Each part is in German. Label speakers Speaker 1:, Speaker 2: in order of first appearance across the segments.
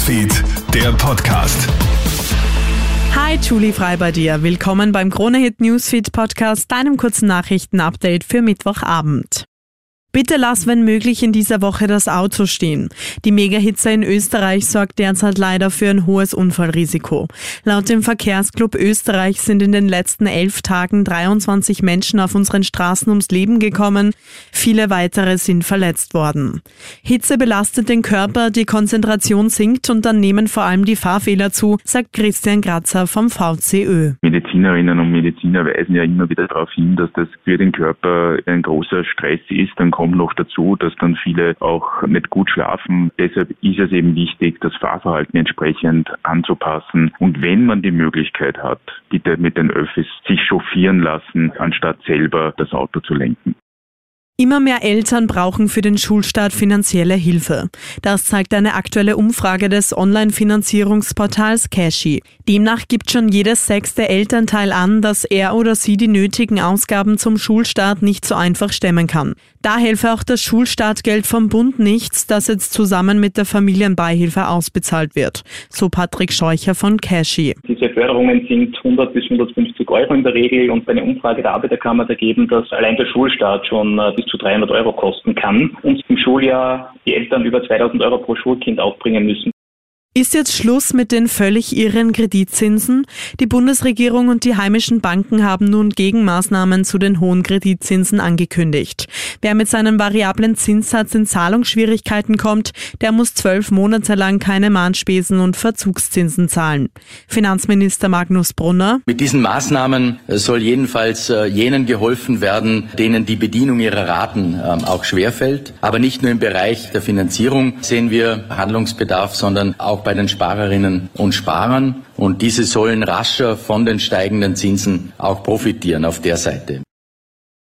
Speaker 1: Newsfeed, der Podcast.
Speaker 2: Hi, Julie Frei bei dir. Willkommen beim Kronehit Newsfeed Podcast, deinem kurzen Nachrichtenupdate für Mittwochabend. Bitte lass, wenn möglich, in dieser Woche das Auto stehen. Die Megahitze in Österreich sorgt derzeit leider für ein hohes Unfallrisiko. Laut dem Verkehrsclub Österreich sind in den letzten elf Tagen 23 Menschen auf unseren Straßen ums Leben gekommen. Viele weitere sind verletzt worden. Hitze belastet den Körper, die Konzentration sinkt und dann nehmen vor allem die Fahrfehler zu, sagt Christian Grazer vom VCÖ.
Speaker 3: Medizinerinnen und Mediziner weisen ja immer wieder darauf hin, dass das für den Körper ein großer Stress ist. Dann kommt noch dazu, dass dann viele auch nicht gut schlafen. Deshalb ist es eben wichtig, das Fahrverhalten entsprechend anzupassen. Und wenn man die Möglichkeit hat, bitte mit den Öffis sich chauffieren lassen, anstatt selber das Auto zu lenken.
Speaker 2: Immer mehr Eltern brauchen für den Schulstart finanzielle Hilfe. Das zeigt eine aktuelle Umfrage des Online-Finanzierungsportals Cashy. Demnach gibt schon jedes sechste Elternteil an, dass er oder sie die nötigen Ausgaben zum Schulstart nicht so einfach stemmen kann. Da helfe auch das Schulstartgeld vom Bund nichts, das jetzt zusammen mit der Familienbeihilfe ausbezahlt wird. So Patrick Scheucher von Cashy.
Speaker 4: Diese Förderungen sind 100 bis 150 Euro in der Regel und bei einer Umfrage der Arbeiterkammer ergeben, dass allein der Schulstart schon äh, bis zu 300 Euro kosten kann und im Schuljahr die Eltern über 2000 Euro pro Schulkind aufbringen müssen.
Speaker 2: Ist jetzt Schluss mit den völlig irren Kreditzinsen? Die Bundesregierung und die heimischen Banken haben nun Gegenmaßnahmen zu den hohen Kreditzinsen angekündigt. Wer mit seinem variablen Zinssatz in Zahlungsschwierigkeiten kommt, der muss zwölf Monate lang keine Mahnspesen und Verzugszinsen zahlen. Finanzminister Magnus Brunner.
Speaker 5: Mit diesen Maßnahmen soll jedenfalls äh, jenen geholfen werden, denen die Bedienung ihrer Raten ähm, auch schwerfällt. Aber nicht nur im Bereich der Finanzierung sehen wir Handlungsbedarf, sondern auch auch bei den Sparerinnen und Sparern. Und diese sollen rascher von den steigenden Zinsen auch profitieren auf der Seite.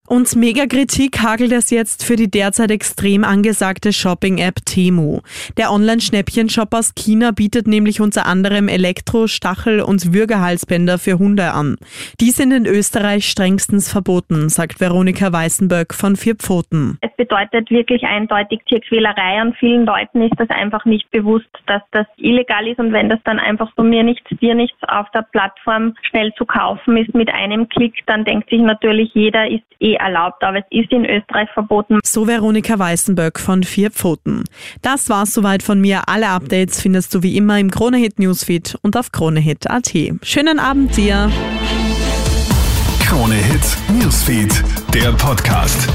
Speaker 2: Und mega Kritik hagelt es jetzt für die derzeit extrem angesagte Shopping-App Temu. Der Online-Schnäppchen-Shop aus China bietet nämlich unter anderem Elektro-, Stachel- und Würgehalsbänder für Hunde an. Die sind in Österreich strengstens verboten, sagt Veronika Weißenböck von Vier Pfoten.
Speaker 6: Es bedeutet wirklich eindeutig Tierquälerei. An vielen Leuten ist das einfach nicht bewusst, dass das illegal ist und wenn das dann einfach von mir nichts, dir nichts auf der Plattform schnell zu kaufen ist mit einem Klick, dann denkt sich natürlich jeder, ist eh erlaubt, aber es ist in Österreich verboten.
Speaker 2: So Veronika Weißenböck von Vier Pfoten. Das war's soweit von mir. Alle Updates findest du wie immer im Kronehit Newsfeed und auf kronehit.at. Schönen Abend dir.
Speaker 1: Kronehit Newsfeed, der Podcast.